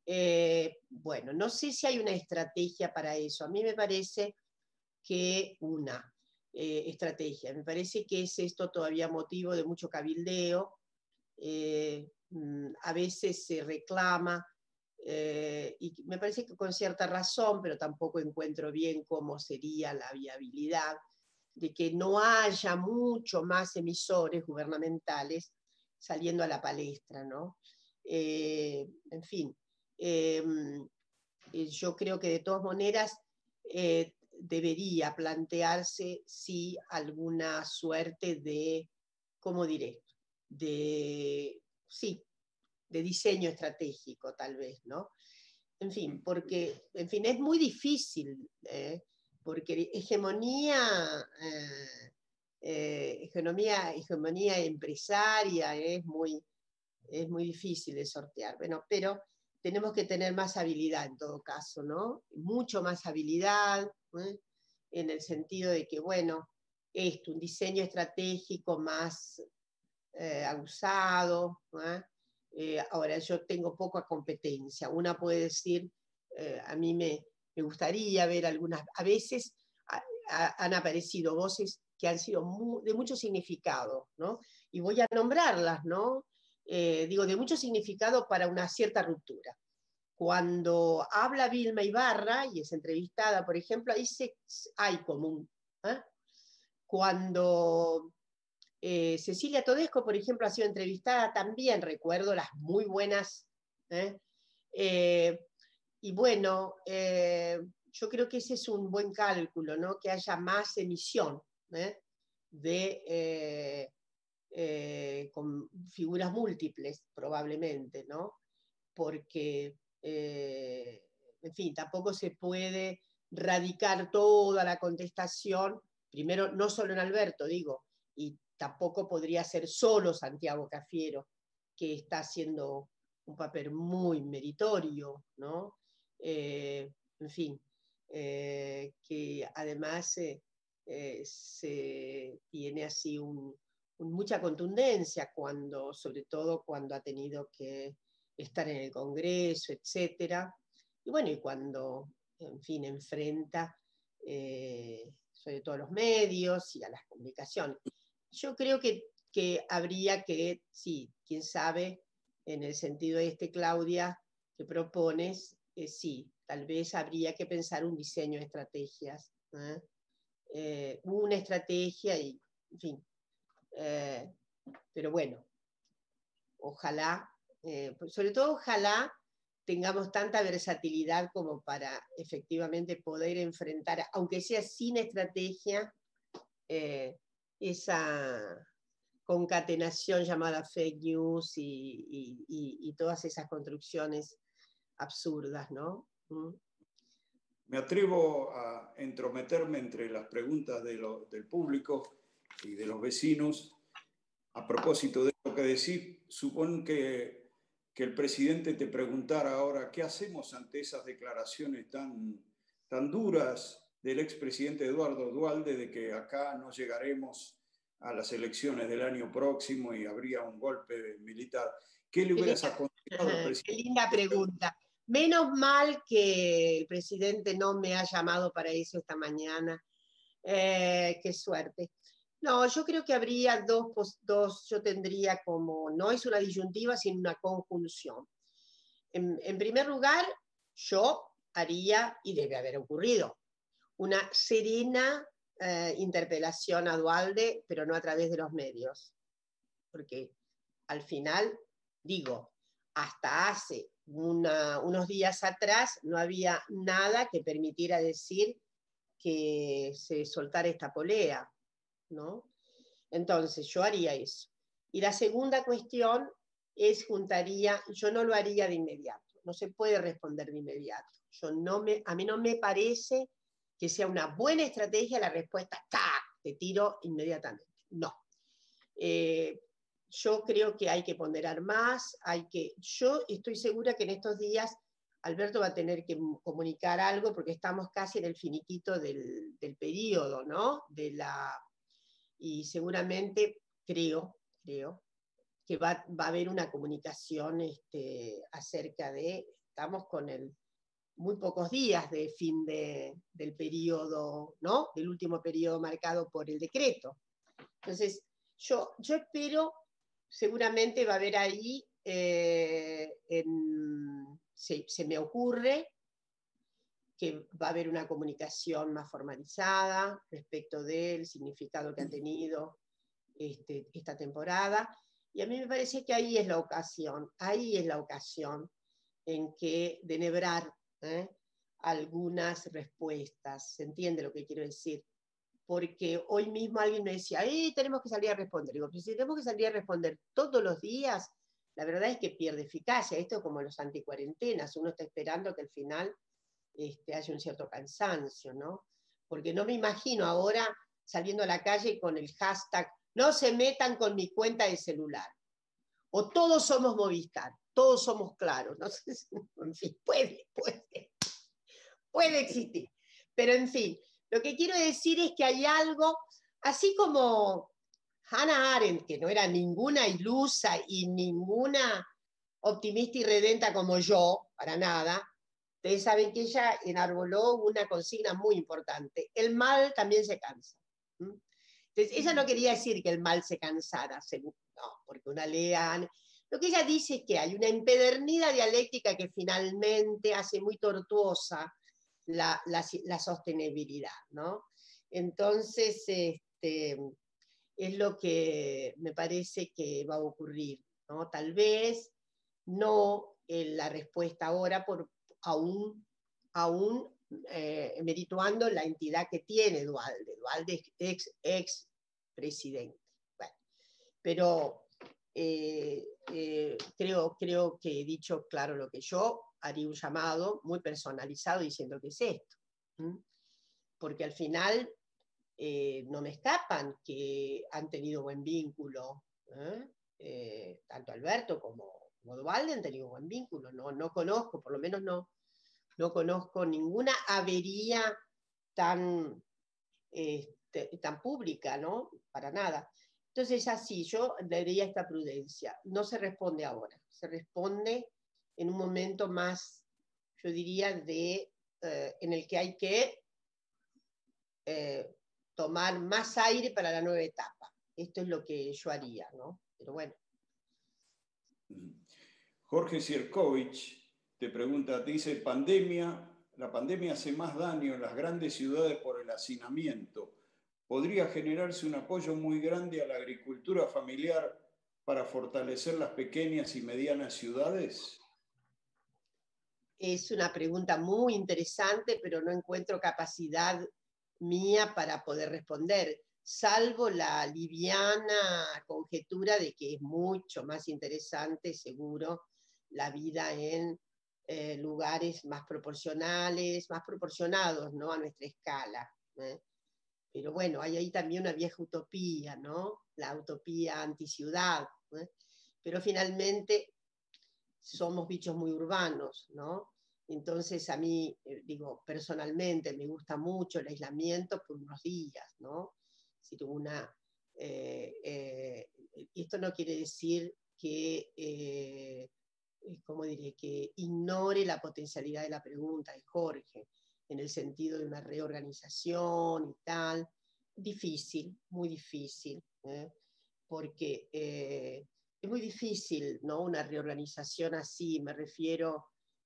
Eh, bueno, no sé si hay una estrategia para eso. A mí me parece que una estrategia, me parece que es esto todavía motivo de mucho cabildeo. Mm, a veces se reclama, eh, y me parece que con cierta razón, pero tampoco encuentro bien cómo sería la viabilidad, de que no haya mucho más emisores gubernamentales saliendo a la palestra, ¿no? Eh, en fin, eh, yo creo que de todas maneras debería plantearse si alguna suerte de, ¿cómo diré? De sí, de diseño estratégico tal vez, ¿no? En fin, porque, en fin, es muy difícil, ¿eh? porque hegemonía, eh, eh, hegemonía, empresaria es muy, es muy difícil de sortear. Bueno, pero tenemos que tener más habilidad en todo caso, ¿no? Mucho más habilidad, en el sentido de que, bueno, esto, un diseño estratégico más eh, abusado. Eh, ahora, yo tengo poca competencia. Una puede decir, eh, a mí me, me, gustaría ver algunas, a veces han aparecido voces que han sido de mucho significado, ¿no? Y voy a nombrarlas, ¿no? Digo, de mucho significado para una cierta ruptura. Cuando habla Vilma Ibarra y es entrevistada, por ejemplo, ahí hay común. Cuando eh, Cecilia Todesco, por ejemplo, ha sido entrevistada también, recuerdo las muy buenas. ¿eh? Eh, y bueno, yo creo que ese es un buen cálculo, ¿no? que haya más emisión de, con figuras múltiples, probablemente, ¿no? porque, en fin, tampoco se puede radicar toda la contestación, primero, no solo en Alberto, digo, y tampoco podría ser solo Santiago Cafiero, que está haciendo un papel muy meritorio, ¿no? Eh, en fin, eh, que además eh, se tiene así mucha contundencia cuando, sobre todo cuando ha tenido que estar en el Congreso, etcétera. Y bueno, y cuando, en fin, enfrenta sobre todo a los medios y a las comunicaciones yo creo que, habría que, sí, quién sabe, en el sentido de este, Claudia, que propones, eh, sí, tal vez habría que pensar un diseño de estrategias. ¿eh? Eh, una estrategia y, en fin. Pero bueno, ojalá, pues, sobre todo ojalá tengamos tanta versatilidad como para efectivamente poder enfrentar, aunque sea sin estrategia, eh, esa concatenación llamada fake news y, todas esas construcciones absurdas, ¿no? ¿Mm? Me atrevo a entrometerme entre las preguntas del público y de los vecinos. A propósito de lo que decís, supongo que, que el presidente te preguntara ahora, ¿qué hacemos ante esas declaraciones tan, tan duras del expresidente Eduardo Dualde de que acá no llegaremos a las elecciones del año próximo y habría un golpe militar? ¿Qué le hubieras aconsejado al presidente? Qué linda pregunta. Menos mal que el presidente no me ha llamado para eso esta mañana. Eh, qué suerte. No, yo creo que habría dos, dos, yo tendría como, no es una disyuntiva, sino una conjunción. En, primer lugar, yo haría, y debe haber ocurrido, una serena eh, interpelación a Dualde, pero no a través de los medios. Porque al final, digo, hasta hace unos días atrás no había nada que permitiera decir que se soltara esta polea, ¿no? Entonces, yo haría eso. Y la segunda cuestión es juntaría, yo no lo haría de inmediato, no se puede responder de inmediato. Yo no me, a mí no me parece que sea una buena estrategia la respuesta, ¡tac! te tiro inmediatamente. No. Eh, yo creo que hay que ponderar más, hay que, yo estoy segura que en estos días Alberto va a tener que comunicar algo porque estamos casi en el finiquito del, del periodo, ¿no? De la, y seguramente creo, creo, que va, va a haber una comunicación este, acerca de, estamos con el, muy pocos días de fin de, del periodo, ¿no? Del último periodo marcado por el decreto. Entonces, yo, yo espero seguramente va a haber ahí, eh, se, me ocurre que va a haber una comunicación más formalizada respecto del significado que ha tenido este, esta temporada. Y a mí me parece que ahí es la ocasión, ahí es la ocasión en que denebrar ¿eh? algunas respuestas. ¿Se entiende lo que quiero decir? porque hoy mismo alguien me decía, eh, tenemos que salir a responder. Digo, si tenemos que salir a responder todos los días, la verdad es que pierde eficacia. Esto es como los anticuarentenas, uno está esperando que al final este, un cierto cansancio, ¿no? Porque no me imagino ahora saliendo a la calle con el hashtag, no se metan con mi cuenta de celular. O todos somos Movistar, todos somos claros. ¿no? en fin, puede, puede, puede existir. Pero en fin, lo que quiero decir es que hay algo, así como Hannah Arendt, que no era ninguna ilusa y ninguna optimista y redenta como yo, para nada, ustedes saben que ella enarboló una consigna muy importante. El mal también se cansa. Entonces, ella no quería decir que el mal se cansara, no, porque una lea... Lo que ella dice es que hay una empedernida dialéctica que finalmente hace muy tortuosa la, sostenibilidad, ¿no? Entonces, este, es lo que me parece que va a ocurrir, ¿no? Tal vez no en la respuesta ahora, por, aún, aún eh, merituando la entidad que tiene Dualde. Dualde es ex, ex presidente. pero eh, eh, creo, creo que he dicho claro lo que yo haría un llamado muy personalizado diciendo que es esto. Porque al final eh, no me escapan que han tenido buen vínculo, tanto Alberto como, como han tenido buen vínculo. No, no conozco, por lo menos no, no conozco ninguna avería tan, este, tan pública, ¿no? Para nada. Entonces, así, yo le diría esta prudencia. No se responde ahora, se responde en un momento más, yo diría, de, eh, en el que hay que eh, tomar más aire para la nueva etapa. Esto es lo que yo haría, ¿no? Pero bueno. Jorge Sierkovich te pregunta, dice, pandemia, la pandemia hace más daño en las grandes ciudades por el hacinamiento. ¿Podría generarse un apoyo muy grande a la agricultura familiar para fortalecer las pequeñas y medianas ciudades? Es una pregunta muy interesante, pero no encuentro capacidad mía para poder responder, salvo la liviana conjetura de que es mucho más interesante, seguro, la vida en eh, lugares más proporcionales, más proporcionados ¿no? a nuestra escala. ¿eh? Pero bueno, hay ahí también una vieja utopía, ¿no? La utopía anticiudad. ¿eh? Pero finalmente somos bichos muy urbanos, ¿no? Entonces a mí, digo, personalmente me gusta mucho el aislamiento por unos días, ¿no? Si una, esto no quiere decir que ¿cómo diré?, que ignore la potencialidad de la pregunta de Jorge, en el sentido de una reorganización y tal. Difícil, muy difícil, ¿eh? porque eh, es muy difícil, ¿no? Una reorganización así, me refiero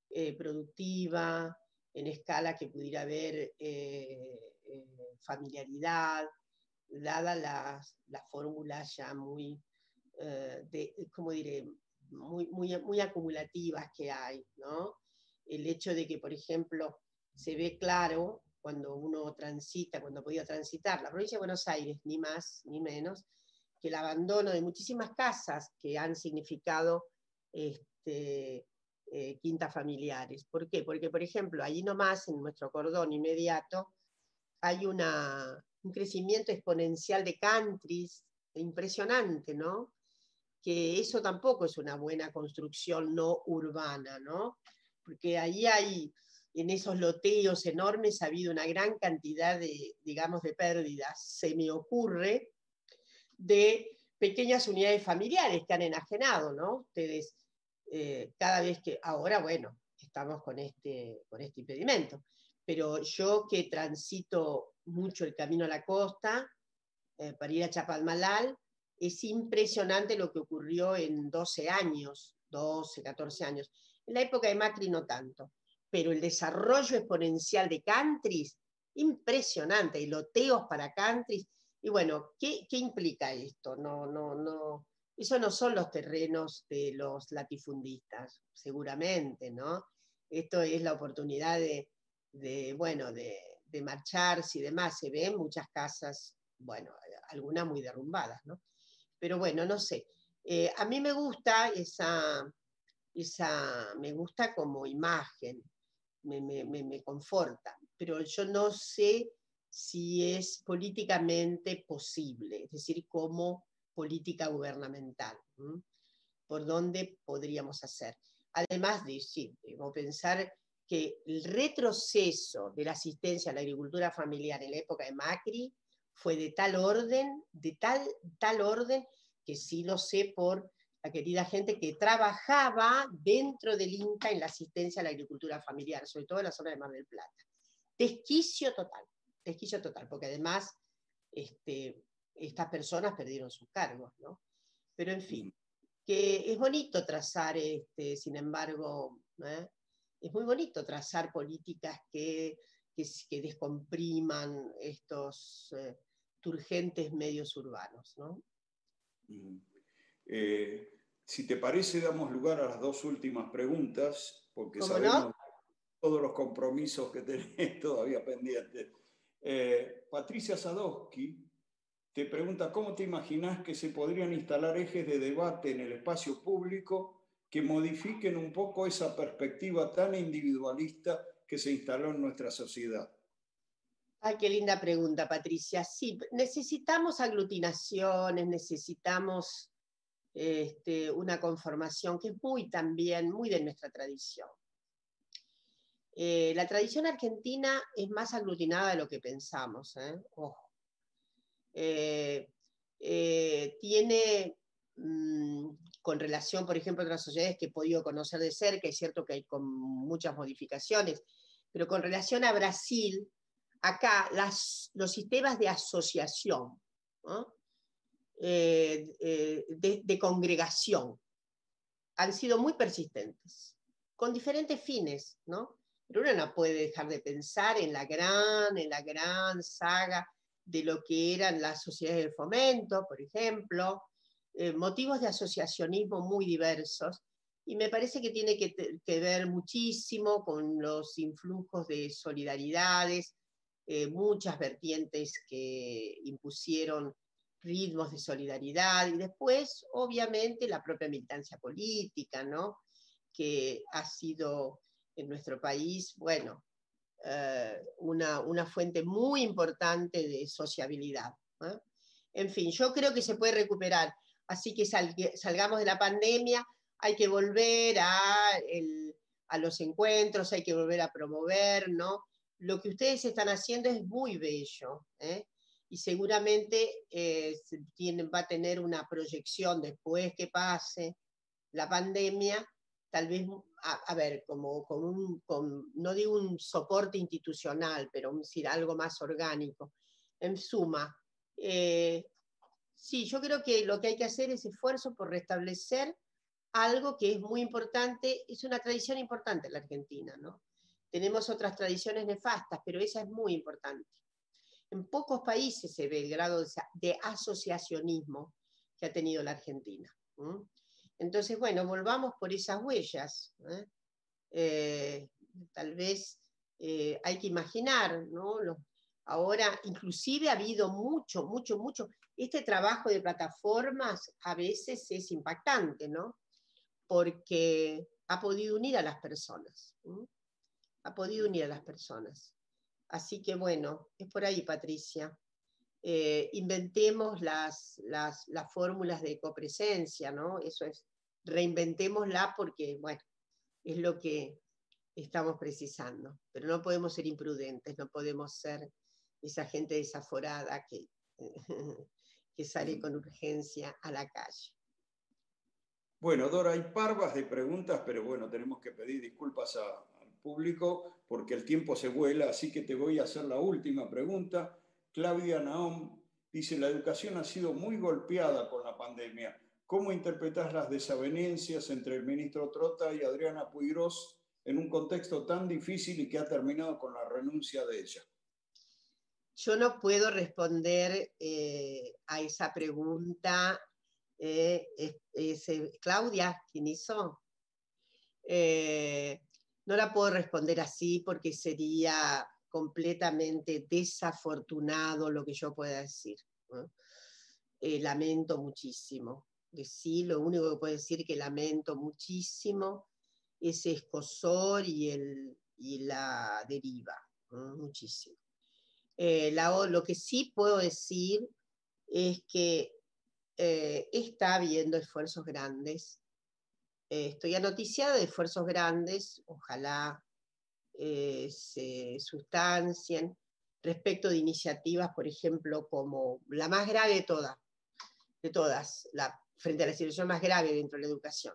eh, productiva, en escala que pudiera haber familiaridad, dada la, la fórmula ya muy, de, ¿cómo diré?, muy, muy, acumulativas que hay, ¿no? El hecho de que, por ejemplo, se ve claro cuando uno transita, cuando podía transitar la provincia de Buenos Aires, ni más ni menos, que el abandono de muchísimas casas que han significado este, eh, quintas familiares. ¿Por qué? Porque, por ejemplo, allí nomás, en nuestro cordón inmediato, hay un crecimiento exponencial de countries impresionante, ¿no? Que eso tampoco es una buena construcción no urbana, ¿no? Porque ahí hay, en esos loteos enormes, ha habido una gran cantidad de, digamos, de pérdidas, se me ocurre, de pequeñas unidades familiares que han enajenado, ¿no? Ustedes, eh, cada vez que, ahora, bueno, estamos con este, con este impedimento, pero yo que transito mucho el camino a la costa, eh, para ir a Chapalmalal, es impresionante lo que ocurrió en 12 años, 12, 14 años. En la época de Macri no tanto, pero el desarrollo exponencial de countries, impresionante, y loteos para countries. Y bueno, ¿qué, ¿qué, implica esto? No, no, no. Eso no son los terrenos de los latifundistas, seguramente, ¿no? Esto es la oportunidad de, de bueno, de, de marcharse y demás. Se ven muchas casas, bueno, algunas muy derrumbadas, ¿no? Pero bueno, no sé. Eh, a mí me gusta esa, esa, me gusta como imagen, me, me, conforta, pero yo no sé si es políticamente posible, es decir, como política gubernamental, por dónde podríamos hacer. Además de, sí, pensar que el retroceso de la asistencia a la agricultura familiar en la época de Macri fue de tal orden, de tal, tal orden, que sí lo sé por la querida gente que trabajaba dentro del INCA en la asistencia a la agricultura familiar, sobre todo en la zona de Mar del Plata. Desquicio total, desquicio total, porque además este, estas personas perdieron sus cargos, ¿no? Pero en fin, que es bonito trazar, este, sin embargo, ¿eh? es muy bonito trazar políticas que, que, descompriman estos, eh, urgentes medios urbanos. ¿no? Eh, si te parece, damos lugar a las dos últimas preguntas, porque sabemos todos los compromisos que tenés todavía pendientes. Eh, Patricia Sadowski te pregunta, ¿cómo te imaginas que se podrían instalar ejes de debate en el espacio público que modifiquen un poco esa perspectiva tan individualista que se instaló en nuestra sociedad? Ay, qué linda pregunta, Patricia. Sí, necesitamos aglutinaciones, necesitamos este, una conformación que es muy también, muy de nuestra tradición. Eh, la tradición argentina es más aglutinada de lo que pensamos. ¿eh? Eh, tiene, mm, con relación, por ejemplo, a otras sociedades que he podido conocer de cerca, es cierto que hay con muchas modificaciones, pero con relación a Brasil, acá los sistemas de asociación, eh, eh, de, congregación, han sido muy persistentes, con diferentes fines, ¿no? Pero uno no puede dejar de pensar en la gran, en la gran saga de lo que eran las sociedades del fomento, por ejemplo, eh, motivos de asociacionismo muy diversos, y me parece que tiene que, ver muchísimo con los influjos de solidaridades, eh, muchas vertientes que impusieron ritmos de solidaridad y después, obviamente, la propia militancia política, ¿no? que ha sido en nuestro país, bueno, eh, una, fuente muy importante de sociabilidad. En fin, yo creo que se puede recuperar, así que salgamos de la pandemia, hay que volver a, los encuentros, hay que volver a promover, ¿no? Lo que ustedes están haciendo es muy bello, ¿eh? y seguramente eh, va a tener una proyección después que pase la pandemia, tal vez, a, ver, como, un, no digo un soporte institucional, pero decir, algo más orgánico. En suma, eh, sí, yo creo que lo que hay que hacer es esfuerzo por restablecer algo que es muy importante, es una tradición importante en la Argentina, ¿no? Tenemos otras tradiciones nefastas, pero esa es muy importante. En pocos países se ve el grado de asociacionismo que ha tenido la Argentina. Entonces, bueno, volvamos por esas huellas. ¿eh? Eh, tal vez eh, hay que imaginar, ¿no? ahora, inclusive ha habido mucho, mucho, mucho. Este trabajo de plataformas a veces es impactante, ¿no? Porque ha podido unir a las personas. Ha podido unir a las personas. Así que bueno, es por ahí, Patricia. Eh, inventemos las, las, fórmulas de copresencia, ¿no? Eso es, reinventémosla porque, bueno, es lo que estamos precisando. Pero no podemos ser imprudentes, no podemos ser esa gente desaforada que sale con urgencia a la calle. Bueno, Dora, hay parvas de preguntas, pero bueno, tenemos que pedir disculpas a, público porque el tiempo se vuela, así que te voy a hacer la última pregunta. Claudia Naom dice, la educación ha sido muy golpeada con la pandemia. ¿Cómo interpretas las desavenencias entre el ministro Trota y Adriana Puigros en un contexto tan difícil y que ha terminado con la renuncia de ella? Yo no puedo responder eh, a esa pregunta. Eh, Claudia, ¿quién hizo? Eh, no la puedo responder así porque sería completamente desafortunado lo que yo pueda decir. Eh, lamento muchísimo. Sí, lo único que puedo decir que lamento muchísimo ese escosor y, el, y la deriva. Muchísimo. Eh, lo que sí puedo decir es que eh, está habiendo esfuerzos grandes eh, estoy anoticiada de esfuerzos grandes, ojalá eh, se sustancien, respecto de iniciativas, por ejemplo, como la más grave de todas, de todas, la, frente a la situación más grave dentro de la educación,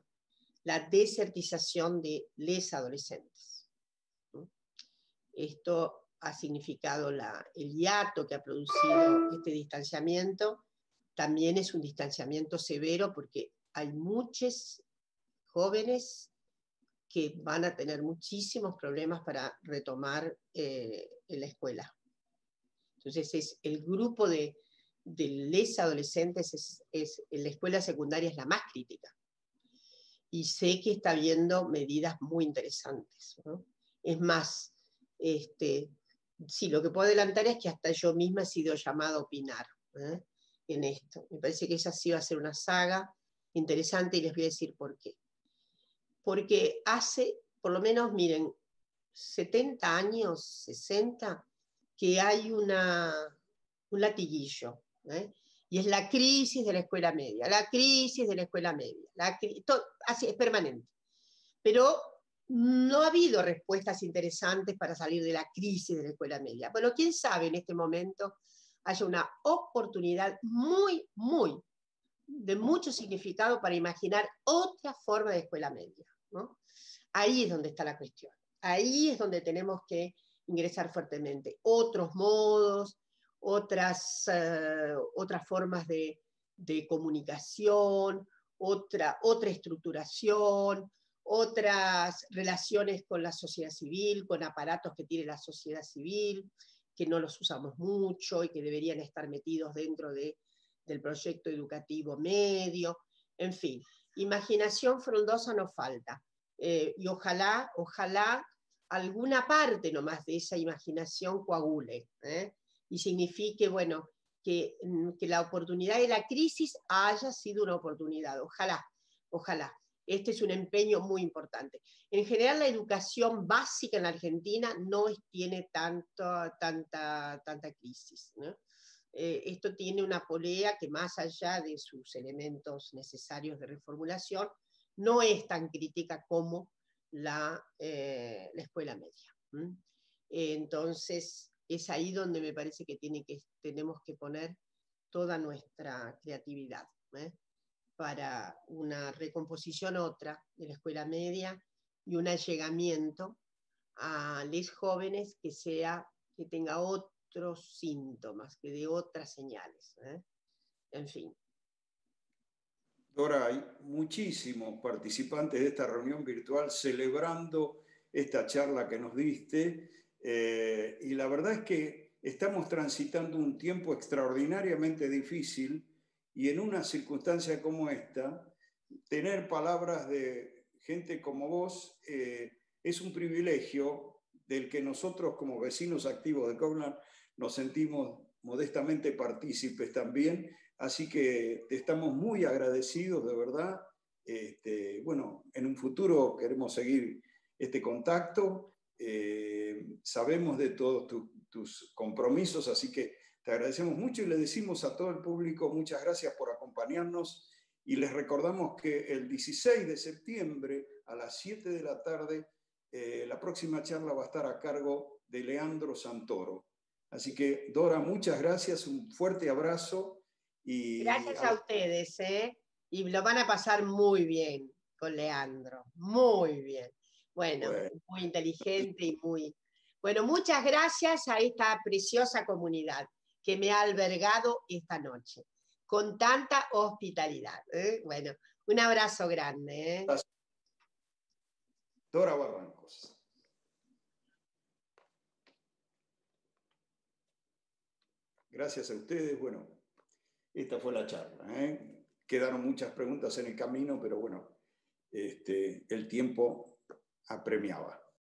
la desertización de les adolescentes. Esto ha significado el hiato que ha producido este distanciamiento, también es un distanciamiento severo porque hay muchos jóvenes que van a tener muchísimos problemas para retomar eh, la escuela. Entonces, es el grupo de, de les adolescentes es, en la escuela secundaria es la más crítica. Y sé que está habiendo medidas muy interesantes. Es más, este, sí, lo que puedo adelantar es que hasta yo misma he sido llamada a opinar ¿eh? En esto. Me parece que esa sí va a ser una saga interesante y les voy a decir por qué porque hace, por lo menos, miren, 70 años, 60, que hay una, un latiguillo, ¿eh? y es la crisis de la escuela media, la crisis de la escuela media, la así es permanente. Pero no ha habido respuestas interesantes para salir de la crisis de la escuela media. Bueno, quién sabe en este momento haya una oportunidad muy, muy, de mucho significado para imaginar otra forma de escuela media. Ahí es donde está la cuestión. Ahí es donde tenemos que ingresar fuertemente. Otros modos, otras, eh, otras formas de, comunicación, otra, otra estructuración, otras relaciones con la sociedad civil, con aparatos que tiene la sociedad civil, que no los usamos mucho y que deberían estar metidos dentro de, del proyecto educativo medio, en fin. imaginación frondosa nos falta. Eh, y ojalá, ojalá alguna parte nomás de esa imaginación coagule ¿eh? y signifique, bueno, que, que, la oportunidad de la crisis haya sido una oportunidad. Ojalá, ojalá. Este es un empeño muy importante. En general, la educación básica en la Argentina no tiene tanto, tanta, tanta crisis. Eh, esto tiene una polea que más allá de sus elementos necesarios de reformulación, no es tan crítica como la, eh, la escuela media. entonces, es ahí donde me parece que, tiene que tenemos que poner toda nuestra creatividad ¿eh? Para una recomposición otra de la escuela media y un allegamiento a los jóvenes que sea que tenga otros síntomas, que dé otras señales. ¿eh? En fin. Dora, hay muchísimos participantes de esta reunión virtual celebrando esta charla que nos diste eh, y la verdad es que estamos transitando un tiempo extraordinariamente difícil y en una circunstancia como esta, tener palabras de gente como vos eh, es un privilegio del que nosotros como vecinos activos de Coglan nos sentimos modestamente partícipes también. Así que te estamos muy agradecidos, de verdad. Este, bueno, en un futuro queremos seguir este contacto. Eh, sabemos de todos tus compromisos, así que te agradecemos mucho y le decimos a todo el público muchas gracias por acompañarnos y les recordamos que el 16 de septiembre a las 7 de la tarde eh, la próxima charla va a estar a cargo de Leandro Santoro. Así que, Dora, muchas gracias, un fuerte abrazo. Y gracias a ustedes, ¿eh? Y lo van a pasar muy bien con Leandro, muy bien. bueno, muy inteligente y muy... Bueno, muchas gracias a esta preciosa comunidad que me ha albergado esta noche, con tanta hospitalidad. ¿eh? Bueno, un abrazo grande. ¿eh? Dora Barrancos. Gracias a ustedes. Bueno, esta fue la charla. ¿eh? Quedaron muchas preguntas en el camino, pero bueno, este, el tiempo apremiaba.